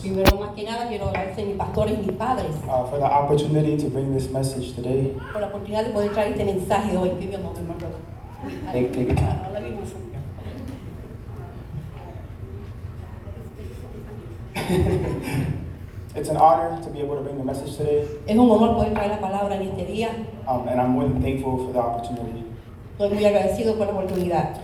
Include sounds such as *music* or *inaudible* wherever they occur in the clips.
Primero más que nada quiero agradecer a mis pastores y mis padres uh, for the opportunity to bring this message today. por la oportunidad de poder traer este mensaje hoy. Take, take your time. Ahora mismo. It's an honor to be able to bring the message today, Es un honor poder traer la palabra en este día. um, and I'm more than thankful for the opportunity. Estoy muy agradecido por la oportunidad.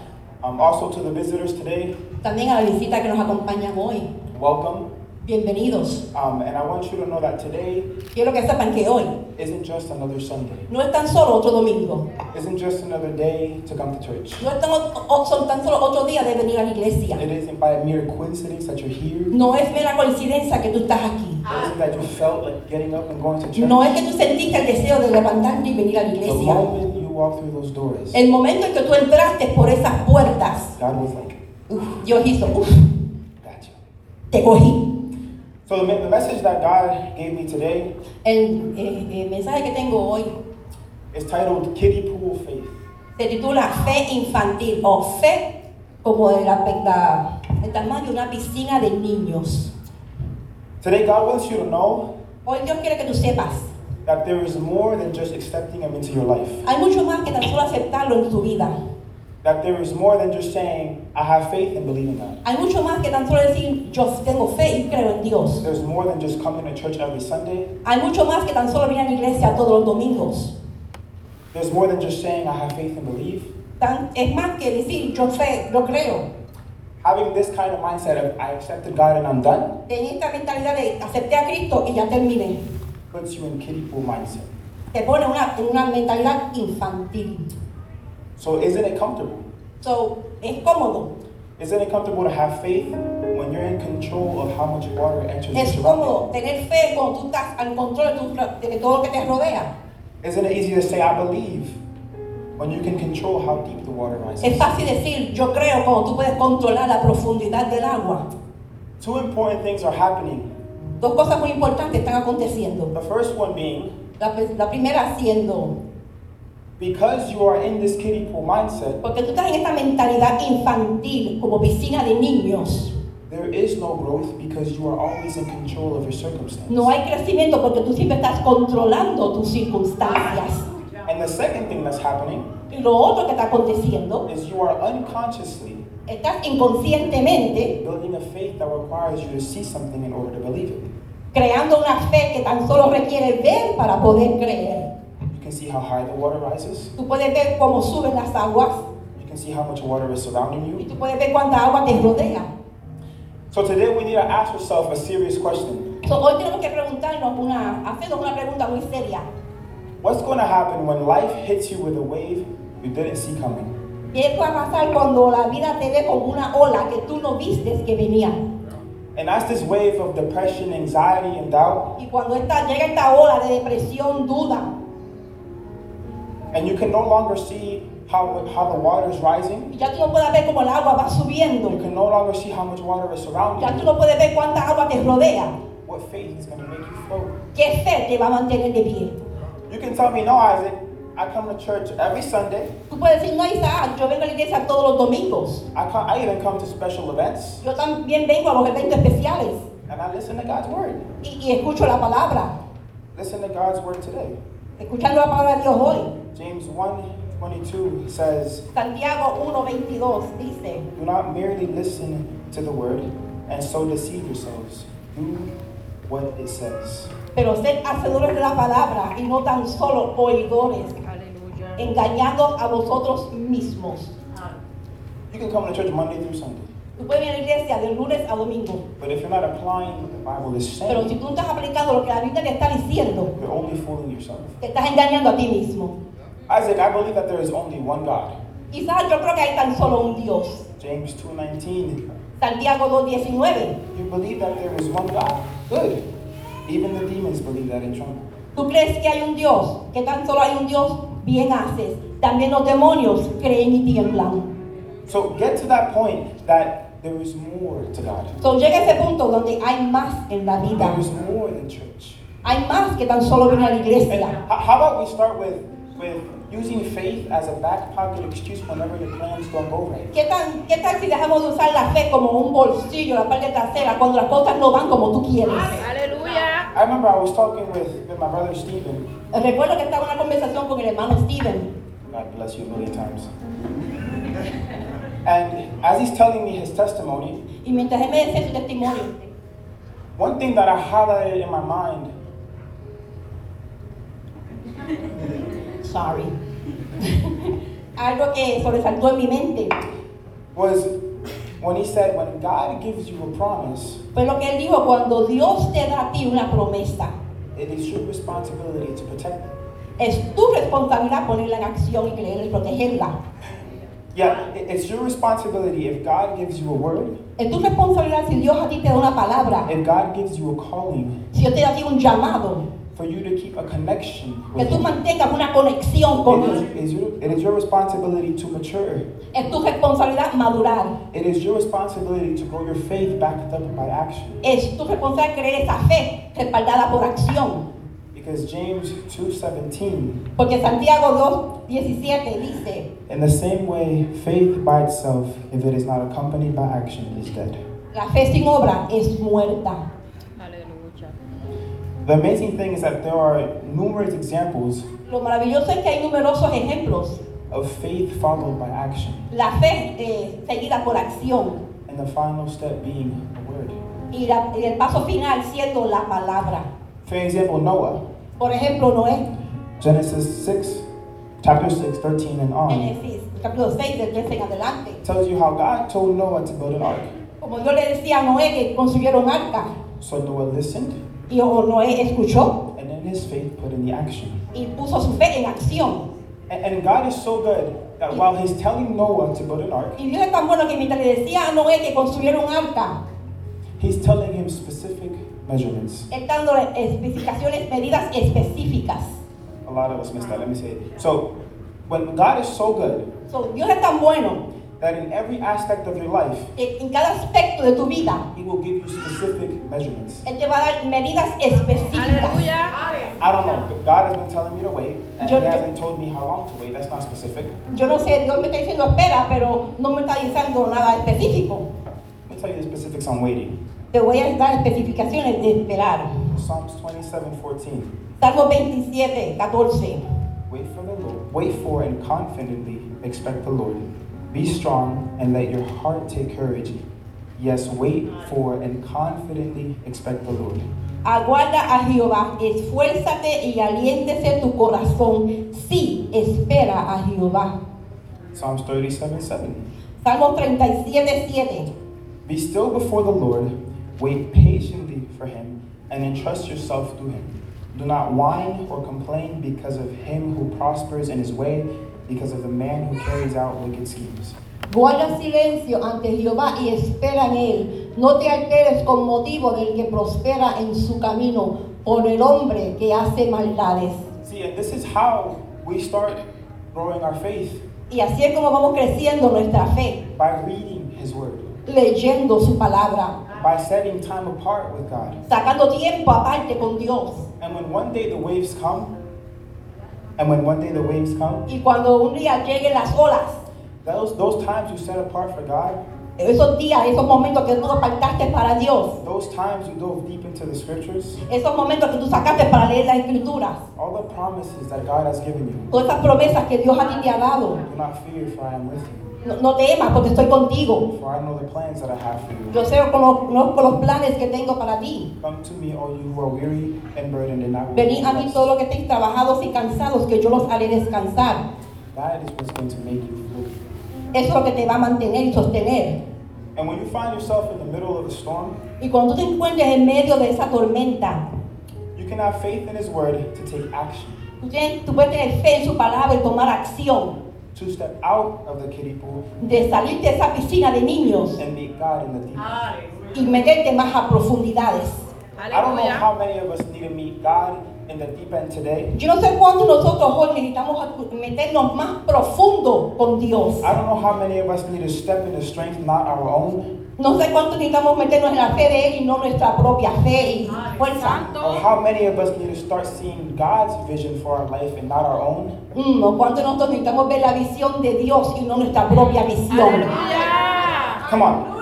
Um, also, to the visitors today, También a la visita que nos acompañan hoy. Welcome. Bienvenidos. Um, and I want you to know that today Quiero que sepan que hoy isn't just another Sunday, no es tan solo otro domingo. isn't just another day to come to church. No es tan, o- o- son tan solo otro día de venir a la iglesia. It isn't by a mere coincidence that you're here. No es mera coincidencia que tú estás aquí. It isn't that you felt like getting up and going to church. No es que tú sentiste el deseo de levantarte y venir a la The iglesia. moment you walk through those doors, El momento en que tú entraste por esas puertas, God was like, uf, Dios hizo, uf. Te cogí. So the, the message that God gave me today El, eh, el mensaje que tengo hoy is titled Kiddie Pool Faith. se titula Fe infantil o fe como de la, la- el tamaño de una piscina de niños. Today, God wants you to know Hoy Dios quiere que tú sepas, that there is more than just accepting Him into your life. hay mucho más que tan solo aceptarlo en tu vida. That there is more than just saying, I have faith and believing God. Hay mucho más que tan solo decir yo tengo fe y creo en Dios. There's more than just coming to church every Sunday. Hay mucho más que tan solo venir a la iglesia todos los domingos. There's more than just saying, I have faith and believe. Tan- es más que decir yo fe, yo creo. Having this kind of mindset of, I accepted God and I'm done, Ten esta mentalidad de acepté a Cristo y ya terminé. puts you in kiddie pool mindset. Te pone una, en una mentalidad infantil. So isn't it comfortable? So, es cómodo. Isn't it comfortable to have faith when you're in control of how much water enters Es your cómodo tener fe cuando tú estás al control de, tu- de todo lo que te rodea. Isn't it easy to say, I believe, when you can control how deep the water rises? Es fácil decir yo creo cuando tú puedes controlar la profundidad del agua. Two important things are happening. Dos cosas muy importantes están aconteciendo. The first one being, La, la primera siendo, because you are in this kiddie pool mindset, porque tú estás en esta mentalidad infantil como piscina de niños. there is no growth because you are always in control of your circumstance. No hay crecimiento porque tú siempre estás controlando tus circunstancias. And the second thing that's happening Y lo otro que está aconteciendo, is you are unconsciously estás inconscientemente building a faith that requires you to see something in order to believe it. creando una fe que tan solo requiere ver para poder creer. You can see how high the water rises. Tú puedes ver cómo suben las aguas You can see how much water is surrounding y you. tú puedes ver cuánta agua te rodea. So today we need to ask ourselves a serious question. So, hoy tenemos que preguntarnos una, hacernos una pregunta muy seria. What's going to happen when life hits you with a wave you didn't see coming? ¿Qué va a pasar cuando la vida te dé como una ola que tú no vistes que venía? And as this wave of depression, anxiety, and doubt, Y cuando esta, llega esta ola de depresión, duda, and you can no longer see how, how the water is rising, ya tú no puedes ver cómo el agua va subiendo, you can no longer see how much water is surrounding ya tú you, no puedes ver cuánta agua te rodea, what faith is going to make you float? ¿qué fe te va a mantener de pie? You can tell me, no, Isaac, I come to church every Sunday. Tú puedes decir, no, Isaac, yo vengo a la iglesia todos los domingos. I, come, I even come to special events, Yo también vengo a los eventos especiales and I listen to God's word. y, y escucho la palabra. Listen to God's word today. Escuchando la palabra de Dios hoy. James 1 22 says, Santiago 1.22 dice, Do not merely listen to the word and so deceive yourselves. Do what it says. pero sed hacedores de la palabra y no tan solo oidores, engañando a vosotros mismos. You can come to church Monday through Sunday, Tú puedes ir a la iglesia de lunes a domingo, but if you're not applying what the Bible is saying, pero si tú no estás aplicando lo que la Biblia te está diciendo, you're only fooling yourself. te estás engañando a ti mismo. Isaac, I believe that there is only one God. Quizás yo creo que hay tan solo un Dios. James 2:19. Santiago 2.19. You believe that there is one God. Good. Even the demons believe that and tremble. ¿Tú crees que hay un Dios? Que tan solo hay un Dios, bien haces. También los demonios creen y tiemblan. So get to that point that there is more to God. So llega ese punto donde hay más en la vida. There is more than church. Hay más que tan solo venir a la iglesia. h- how about we start with with using faith as a back pocket excuse whenever your plans don't go right. ¿Qué, tan, ¿Qué tal si dejamos de usar la fe como un bolsillo, la parte trasera, cuando las cosas no van como tú quieres? Aleluya. I remember I was talking with, with my brother Stephen. Recuerdo que estaba en una conversación con el hermano Steven. God bless you a million times. And as he's telling me his testimony, Y mientras él me decía su testimonio, one thing that I highlighted in my mind sorry, *laughs* algo que sobresaltó en mi mente was when he said, when God gives you a promise, fue lo que él dijo, cuando Dios te da a ti una promesa, it is your responsibility to protect it. es tu responsabilidad ponerla en acción y creerla y protegerla. Yeah, it- it's your responsibility if God gives you a word, Es tu responsabilidad si Dios a ti te da una palabra, if God gives you a calling, si Dios te da a ti un llamado, for you to keep a connection que tú mantengas una conexión con It Él. is, is your, it is your responsibility to mature. Es tu responsabilidad madurar. It is your responsibility to grow your faith backed up by action. Es tu responsabilidad creer esa fe respaldada por acción. Because James 2:17, Porque Santiago 2.17 dice, in the same way, faith by itself, if it is not accompanied by action, is dead. la fe sin obra es muerta. The amazing thing is that there are numerous examples Lo maravilloso es que hay numerosos ejemplos. of faith followed by action, La fe eh, seguida por acción and the final step being a word. y, la- y el paso final siendo la palabra. For example, Noah, Por ejemplo, Noé, Genesis 6, chapter 6, 13 and on, Génesis capítulo 6 del 13 en adelante. tells you how God told Noah to build an ark. Como Dios le decía a Noé que construyera un arca, So Noah listened, y o- Noé escuchó and in his faith put in the action. y puso su fe en acción. And, and God is so good that while He's telling Noah to build an ark, Y Dios es tan bueno que mientras le decía a Noé que construyera un arca, He's telling him specific measurements. Él dándole especificaciones, medidas específicas. A lot of us missed that. Let me say it. So, when God is so good So, Dios es tan bueno that in every aspect of your life, que en cada aspecto de tu vida, He will give you specific measurements. Él te va a dar medidas específicas. Aleluya. I don't know. but God has been telling me to wait, and Yo- He hasn't told me how long to wait. That's not specific. Yo no sé, Dios me está diciendo espera, pero no me está diciendo nada específico. Let me tell you the specifics on waiting. Te voy a dar especificaciones de esperar. Psalms 27 14. Salmo 27, 14. Wait for the Lord. Wait for and confidently expect the Lord. Be strong and let your heart take courage. Yes, wait for and confidently expect the Lord. Aguarda a Jehová, esfuérzate y aliéntese tu corazón. Sí, espera a Jehová. Psalms 37 7. Salmo 37, 7. Be still before the Lord, wait patiently for him, and entrust yourself to him. Do not whine or complain because of him who prospers in his way, because of the man who carries out wicked schemes. Guarda silencio ante Jehová y espera en él. No te alteres con motivo del que prospera en su camino, por el hombre que hace maldades. See, and this is how we start growing our faith Y así es como vamos creciendo nuestra fe, by reading his word, leyendo su palabra, by setting time apart with God. sacando tiempo aparte con Dios. And when one day the waves come, and when one day the waves come, Y cuando un día lleguen las olas, those, those times you set apart for God, esos días, esos momentos que tú apartaste para Dios, those times you dove deep into the scriptures, esos momentos que tú sacaste para leer las escrituras, all the promises that God has given you, todas esas promesas que Dios a ti te ha dado, do not fear, for I am with you. No, no temas porque estoy contigo. For I know the plans that I have for you. Yo sé con los, conozco los planes que tengo para ti. Come to me, all you who are weary and burdened, and I will give Venid you a mí todos los que estéis trabajados y cansados, que yo los haré descansar. That is what's going to make you. Eso es lo que te va a mantener y sostener. And when you find yourself in the middle of a storm, Y cuando tú te encuentres en medio de esa tormenta, you can have faith in His word to take action, tú puedes tener fe en su palabra y tomar acción. To step out of the kiddie pool De salir de esa piscina de niños and meet God in the deep. y meterte más a profundidades. I don't know how many of us need to meet God in the deep end today. Yo no sé cuántos nosotros hoy necesitamos meternos más profundo con Dios. I don't know how many of us need to step into strength not our own No sé cuánto necesitamos meternos en la fe de Él y no nuestra propia fe y fuerza. Or how many of us need to start seeing God's vision for our life and not our own? Mm, o cuánto nosotros necesitamos ver la visión de Dios y no nuestra propia visión. Aleluya. Come on.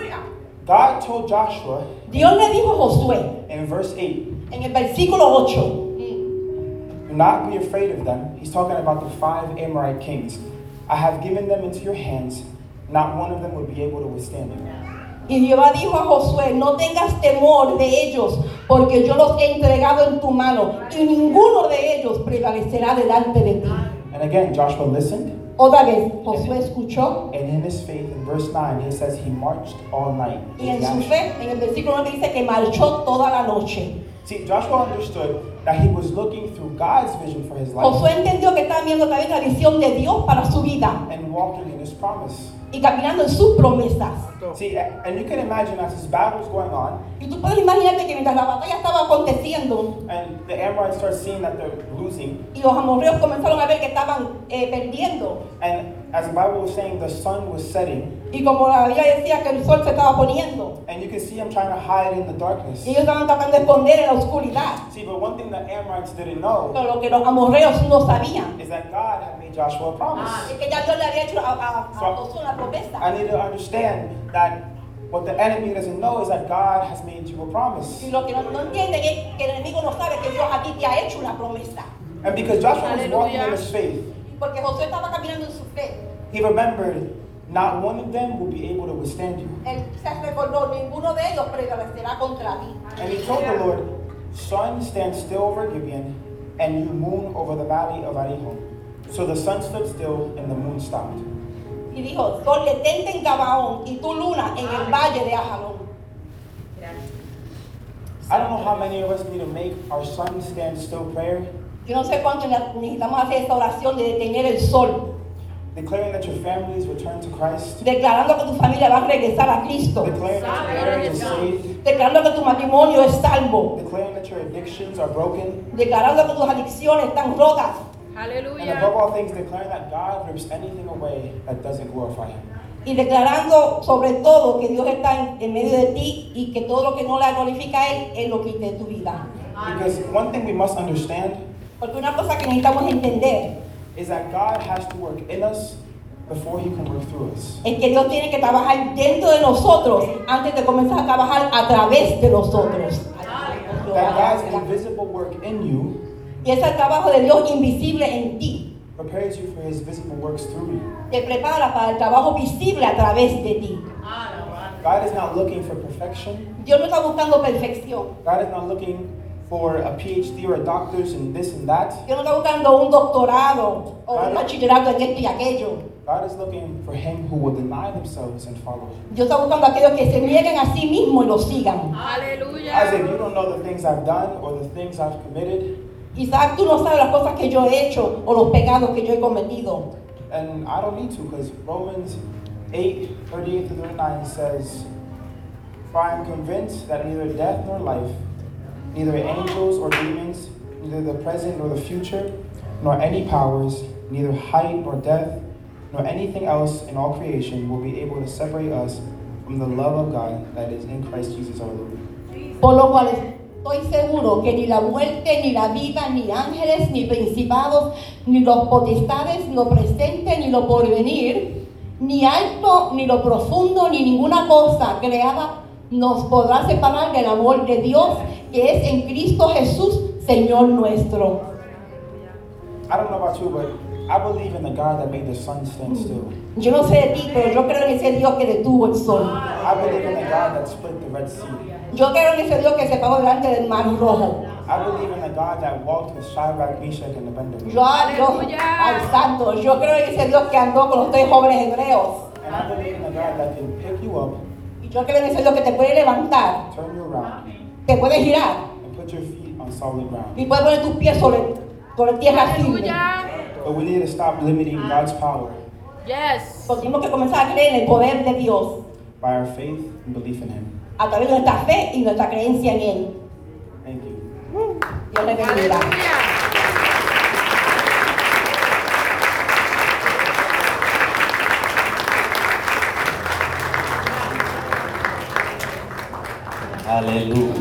God told Joshua Dios le dijo a Josué in verse 8, en el versículo 8. Do not be afraid of them. He's talking about the five Amorite kings. I have given them into your hands. Not one of them would be able to withstand you. Y Jehová dijo a Josué, no tengas temor de ellos, porque yo los he entregado en tu mano, y ninguno de ellos prevalecerá delante de ti. And again, Joshua listened, Otra vez, Josué escuchó, and in his faith, in verse 9, he says he marched all night. y en su fe, en el versículo 9 dice que marchó toda la noche. See, Joshua understood that he was looking through God's vision for his life Josué entendió que estaba viendo también la visión de Dios para su vida and walking in his promise. Y caminando en sus promesas. See, a- and you can imagine as this battle was going on, Y tú puedes imaginarte que mientras la batalla estaba aconteciendo and the Amorites start seeing that they're losing, y los amorreos comenzaron a ver que estaban eh, perdiendo, and as the Bible was saying, the sun was setting, y como la Biblia decía que el sol se estaba poniendo, and you can see him trying to hide in the darkness. y ellos estaban tratando de esconder en la oscuridad. See, but one thing the Amorites didn't know Pero lo que los amorreos no sabían is that God had made Joshua a promise. es que ya Dios le había hecho a, a, a Josué una promesa. I need to understand that what the enemy doesn't know is that God has made you a promise. Y lo que no, no entienden es que el enemigo no sabe que Dios a ti te ha hecho una promesa. And because Joshua was walking in his faith, Porque Josué estaba caminando en su fe. he remembered not one of them will be able to withstand you. Él se recordó, ninguno de ellos prevalecerá contra mí. And he told the Lord, Sun, stand still over Gibeon, and you moon over the valley of Arihon. So the sun stood still and the moon stopped. Y dijo, sol detente en Gabaón y tu luna en el valle de Ajalón. I don't know how many of us need to make our sun stand still prayer, Yo no sé cuánto necesitamos hacer esta oración de detener el sol, declaring that your families return to Christ, declarando que tu familia va a regresar a Cristo, declaring that your marriage is saved, declarando que tu matrimonio es salvo, declaring that your addictions are broken, declarando que tus adicciones están rotas. And above all things, declaring that God rips anything away that doesn't glorify Him. y declarando sobre todo que Dios está en, en medio de ti y que todo lo que no le glorifica a Él, Él lo de tu vida. Because one thing we must understand Porque una cosa que necesitamos entender is that God has to work in us before He can work through us. es que Dios tiene que trabajar dentro de nosotros antes de comenzar a trabajar a través de nosotros. That God's invisible work in you Y ese trabajo de Dios invisible en ti prepares you for His visible works through you. te prepara para el trabajo visible a través de ti. God is not looking for perfection. Dios no está buscando perfección. God is not looking for a PhD or a doctor's and this and that. Dios no está buscando un doctorado o un bachillerato en esto y aquello. God is looking for him who will deny themselves and follow him. Dios está buscando a aquellos que se nieguen a sí mismos y lo sigan. Isaac, you Aleluya. don't know the things I've done or the things I've committed, Isaac, tú no sabes las cosas que yo he hecho o los pecados que yo he cometido. and I don't need to because Romans 8 38 to 39 says, For I am convinced that neither death nor life, neither angels or demons, neither the present nor the future, nor any powers, neither height nor depth, nor anything else in all creation will be able to separate us from the love of God that is in Christ Jesus our Lord. Por lo cual estoy seguro que ni la muerte, ni la vida, ni ángeles, ni principados, ni los potestades, ni lo presente, ni lo porvenir, ni alto, ni lo profundo, ni ninguna cosa creada nos podrá separar del amor de Dios que es en Cristo Jesús, Señor nuestro. I don't know about you, but I believe in the God that made the sun stand still. Yo no sé de ti, pero yo creo en ese Dios que detuvo el sol. I believe in the God that split the Red Sea. Yo creo en ese Dios que se paró delante del mar rojo. I believe in the God that walked with Shadrach, Meshach, and Abednego. Yo, yo, al santo, yo creo en ese Dios que andó con los tres jóvenes hebreos. And I believe in the God that can pick you up, Yo creo en ese Dios que te puede levantar, turn you around, te puede girar and put your feet on solid ground. y puede poner tus pies sobre, sobre tierra firme. But we need to stop limiting God's power Yes. Porque tenemos que comenzar a creer en el poder de Dios by our faith and belief in Him. a través de nuestra fe y nuestra creencia en Él. Thank you. Dios le bendiga. Aleluya.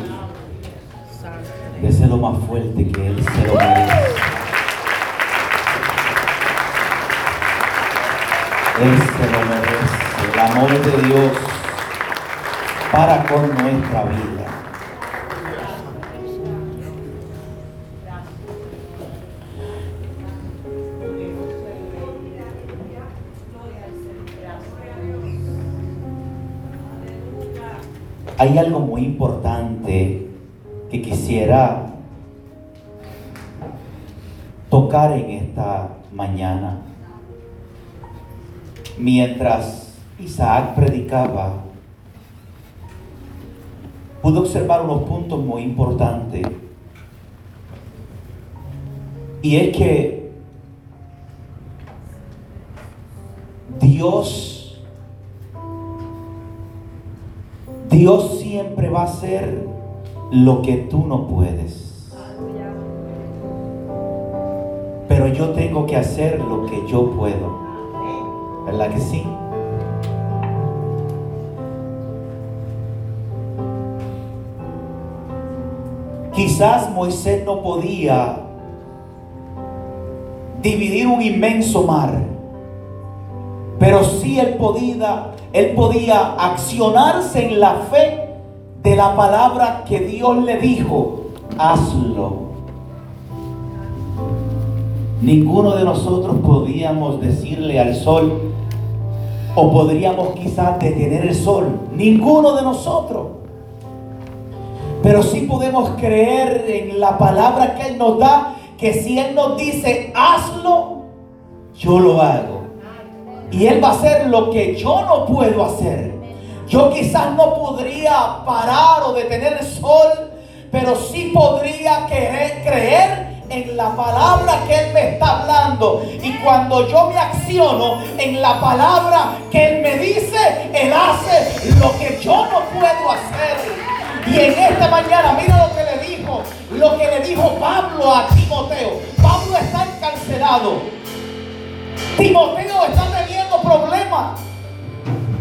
Déselo más fuerte que Él se lo merece. Él se lo merece. El amor de Dios para con nuestra vida. Hay algo muy importante que quisiera tocar en esta mañana. Mientras Isaac predicaba, pude observar unos puntos muy importantes. Y es que Dios, Dios siempre va a hacer lo que tú no puedes. Pero yo tengo que hacer lo que yo puedo. ¿Verdad que sí? Quizás Moisés no podía dividir un inmenso mar, pero sí él podía, él podía accionarse en la fe de la palabra que Dios le dijo, hazlo. Ninguno de nosotros podíamos decirle al sol, o podríamos quizás detener el sol, ninguno de nosotros. Pero sí podemos creer en la palabra que Él nos da, que si Él nos dice, hazlo, yo lo hago. Y Él va a hacer lo que yo no puedo hacer. Yo quizás no podría parar o detener el sol, pero sí podría querer, creer en la palabra que Él me está hablando. Y cuando yo me acciono en la palabra que Él me dice, Él hace lo que yo no puedo hacer. Y en esta mañana, mira lo que le dijo, lo que le dijo Pablo a Timoteo. Pablo está encarcelado. Timoteo está teniendo problemas.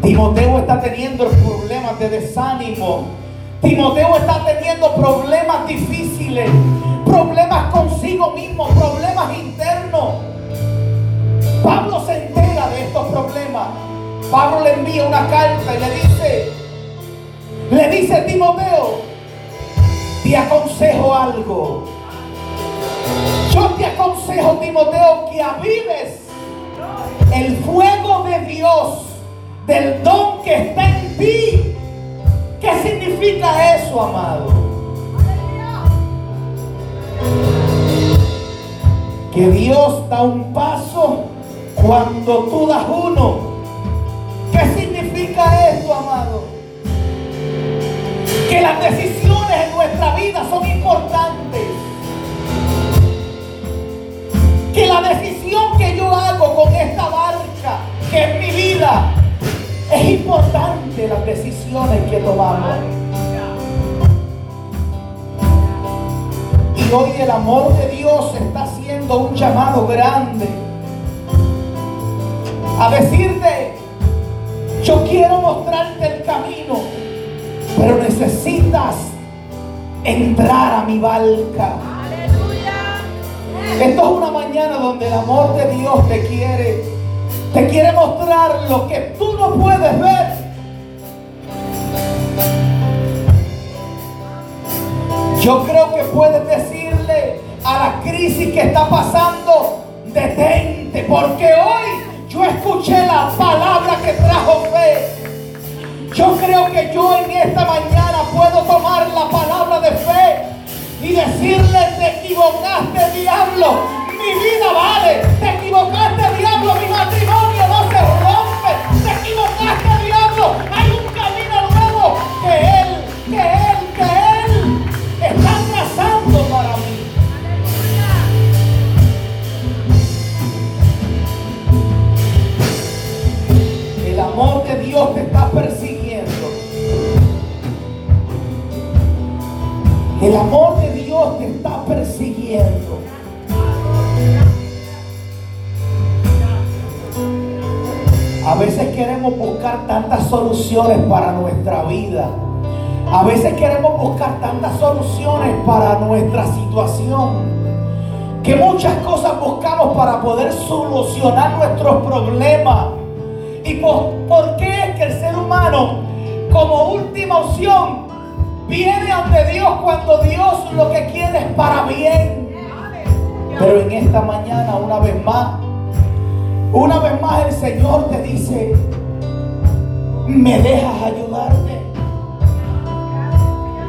Timoteo está teniendo problemas de desánimo. Timoteo está teniendo problemas difíciles, problemas consigo mismo, problemas internos. Pablo se entera de estos problemas. Pablo le envía una carta y le dice, le dice Timoteo, te aconsejo algo. Yo te aconsejo, Timoteo, que avives el fuego de Dios, del don que está en ti. ¿Qué significa eso, amado? Que Dios da un paso cuando tú das uno. ¿Qué significa esto, amado? Que las decisiones en nuestra vida son importantes. Que la decisión que yo hago con esta que es mi vida, es importante las decisiones que tomamos. Y hoy el amor de Dios está haciendo un llamado grande a decirte, yo quiero mostrarte el camino, pero necesitas entrar a mi barca. Esto es una mañana donde el amor de Dios te quiere, te quiere mostrar lo que tú no puedes ver. Yo creo que puedes decirle a la crisis que está pasando, detente, porque hoy yo escuché la palabra que trajo fe. Yo creo que yo en esta mañana puedo tomar la palabra de fe y decirle, te equivocaste diablo, mi vida vale, te equivocaste diablo, mi matrimonio no se rompe, soluciones para nuestra vida. A veces queremos buscar tantas soluciones para nuestra situación que muchas cosas buscamos para poder solucionar nuestros problemas. ¿Y por, por qué es que el ser humano, como última opción, viene ante Dios cuando Dios lo que quiere es para bien? Pero en esta mañana, una vez más, una vez más el Señor te dice, ¿me dejas ayudarte?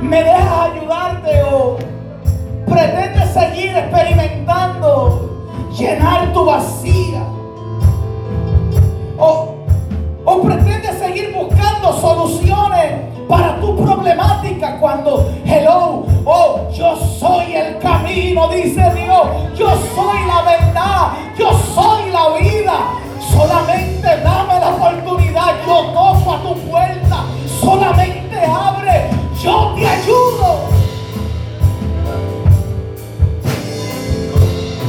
¿Me dejas ayudarte o pretendes seguir experimentando llenar tu vacía? ¿O, o pretendes seguir buscando soluciones para tu problemática cuando, hello, oh, yo soy el camino, dice Dios, yo soy la verdad, yo soy la vida. Solamente dame oportunidad, yo toco a tu puerta, solamente abre, yo te ayudo.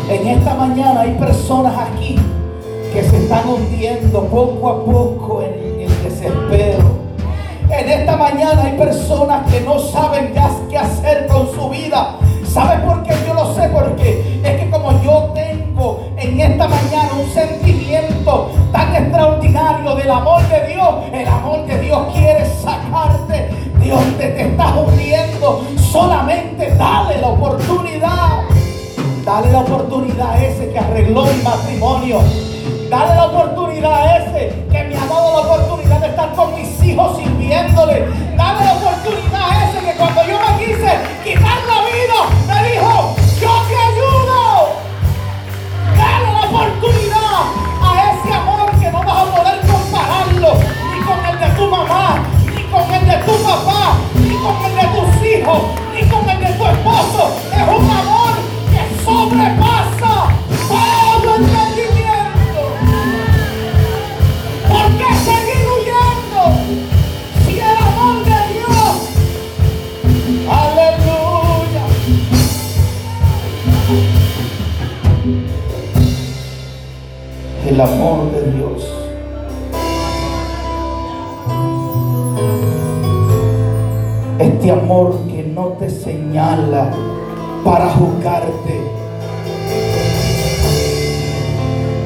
En esta mañana hay personas aquí que se están hundiendo poco a poco en el desespero. En esta mañana hay personas que no saben ya qué hacer con su vida. ¿Sabe por qué? Yo lo sé porque es que como yo en esta mañana un sentimiento tan extraordinario del amor de Dios, el amor de Dios quiere sacarte. Dios te, te está hundiendo. Solamente dale la oportunidad. Dale la oportunidad a ese que arregló mi matrimonio. Dale la oportunidad a ese que me ha dado la oportunidad de estar con mis hijos sirviéndole. Dale la oportunidad a ese que cuando yo me quise quitar la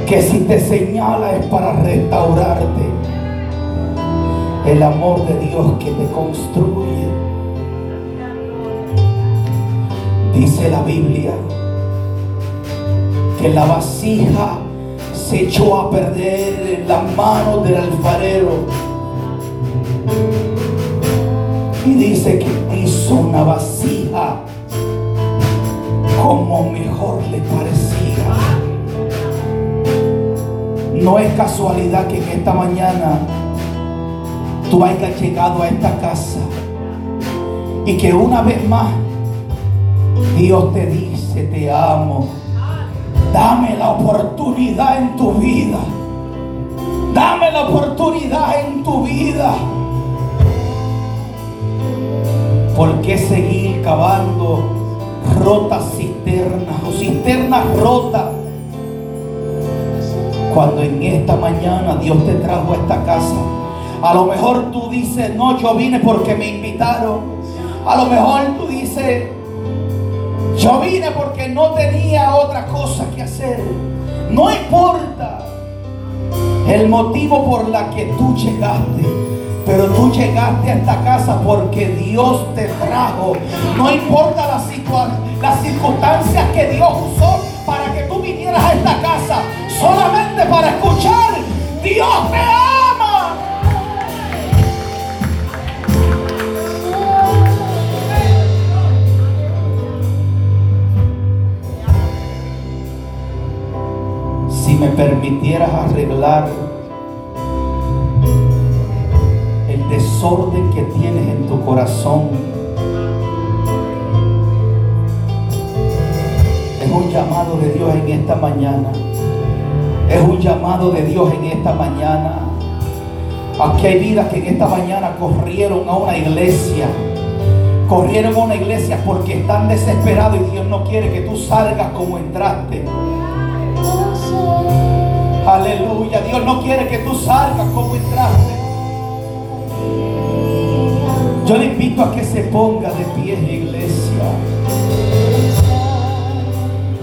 Que si te señala es para restaurarte. El amor de Dios que te construye. Dice la Biblia que la vasija se echó a perder en las manos del alfarero. Y dice que hizo una vasija como mejor le parecía. No es casualidad que en esta mañana tú hayas llegado a esta casa y que una vez más Dios te dice, te amo. Dame la oportunidad en tu vida. Dame la oportunidad en tu vida. ¿Por qué seguir cavando rotas cisternas o cisternas rotas? Cuando en esta mañana Dios te trajo a esta casa. A lo mejor tú dices, no, yo vine porque me invitaron. A lo mejor tú dices, yo vine porque no tenía otra cosa que hacer. No importa el motivo por la que tú llegaste. Pero tú llegaste a esta casa porque Dios te trajo. No importa la las circunstancias que Dios usó para que tú vinieras a esta casa. Solamente para escuchar, Dios te ama. Si me permitieras arreglar el desorden que tienes en tu corazón, es un llamado de Dios en esta mañana. Es un llamado de Dios en esta mañana. Aquí hay vidas que en esta mañana corrieron a una iglesia. Corrieron a una iglesia porque están desesperados y Dios no quiere que tú salgas como entraste. Aleluya. Dios no quiere que tú salgas como entraste. Yo le invito a que se ponga de pie, iglesia.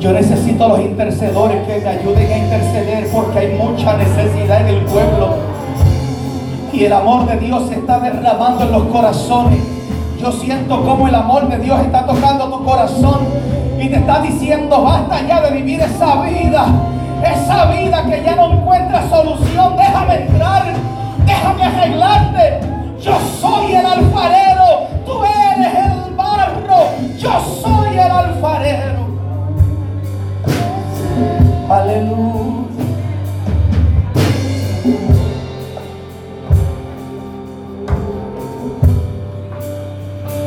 Yo necesito a los intercedores que me ayuden a interceder porque hay mucha necesidad en el pueblo. Y el amor de Dios se está derramando en los corazones. Yo siento como el amor de Dios está tocando tu corazón y te está diciendo, basta ya de vivir esa vida. Esa vida que ya no encuentra solución. Déjame entrar. Déjame arreglarte. Yo soy el alfarero. Tú eres el barro. Yo soy el alfarero. Aleluya.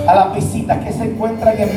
A las visitas que se encuentran en